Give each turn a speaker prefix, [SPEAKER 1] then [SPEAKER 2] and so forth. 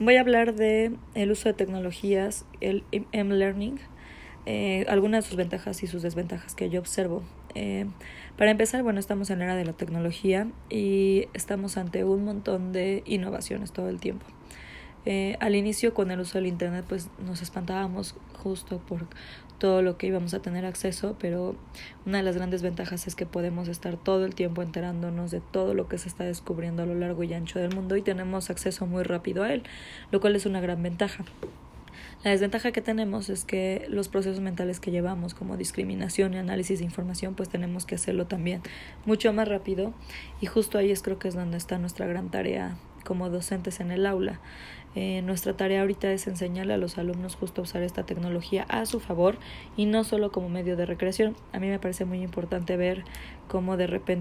[SPEAKER 1] Voy a hablar de el uso de tecnologías, el M-Learning, eh, algunas de sus ventajas y sus desventajas que yo observo. Eh, para empezar, bueno, estamos en la era de la tecnología y estamos ante un montón de innovaciones todo el tiempo. Eh, al inicio con el uso del Internet pues nos espantábamos justo por todo lo que íbamos a tener acceso, pero una de las grandes ventajas es que podemos estar todo el tiempo enterándonos de todo lo que se está descubriendo a lo largo y ancho del mundo y tenemos acceso muy rápido a él, lo cual es una gran ventaja. La desventaja que tenemos es que los procesos mentales que llevamos, como discriminación y análisis de información, pues tenemos que hacerlo también mucho más rápido y justo ahí es creo que es donde está nuestra gran tarea como docentes en el aula. Eh, nuestra tarea ahorita es enseñarle a los alumnos justo a usar esta tecnología a su favor y no solo como medio de recreación. A mí me parece muy importante ver cómo de repente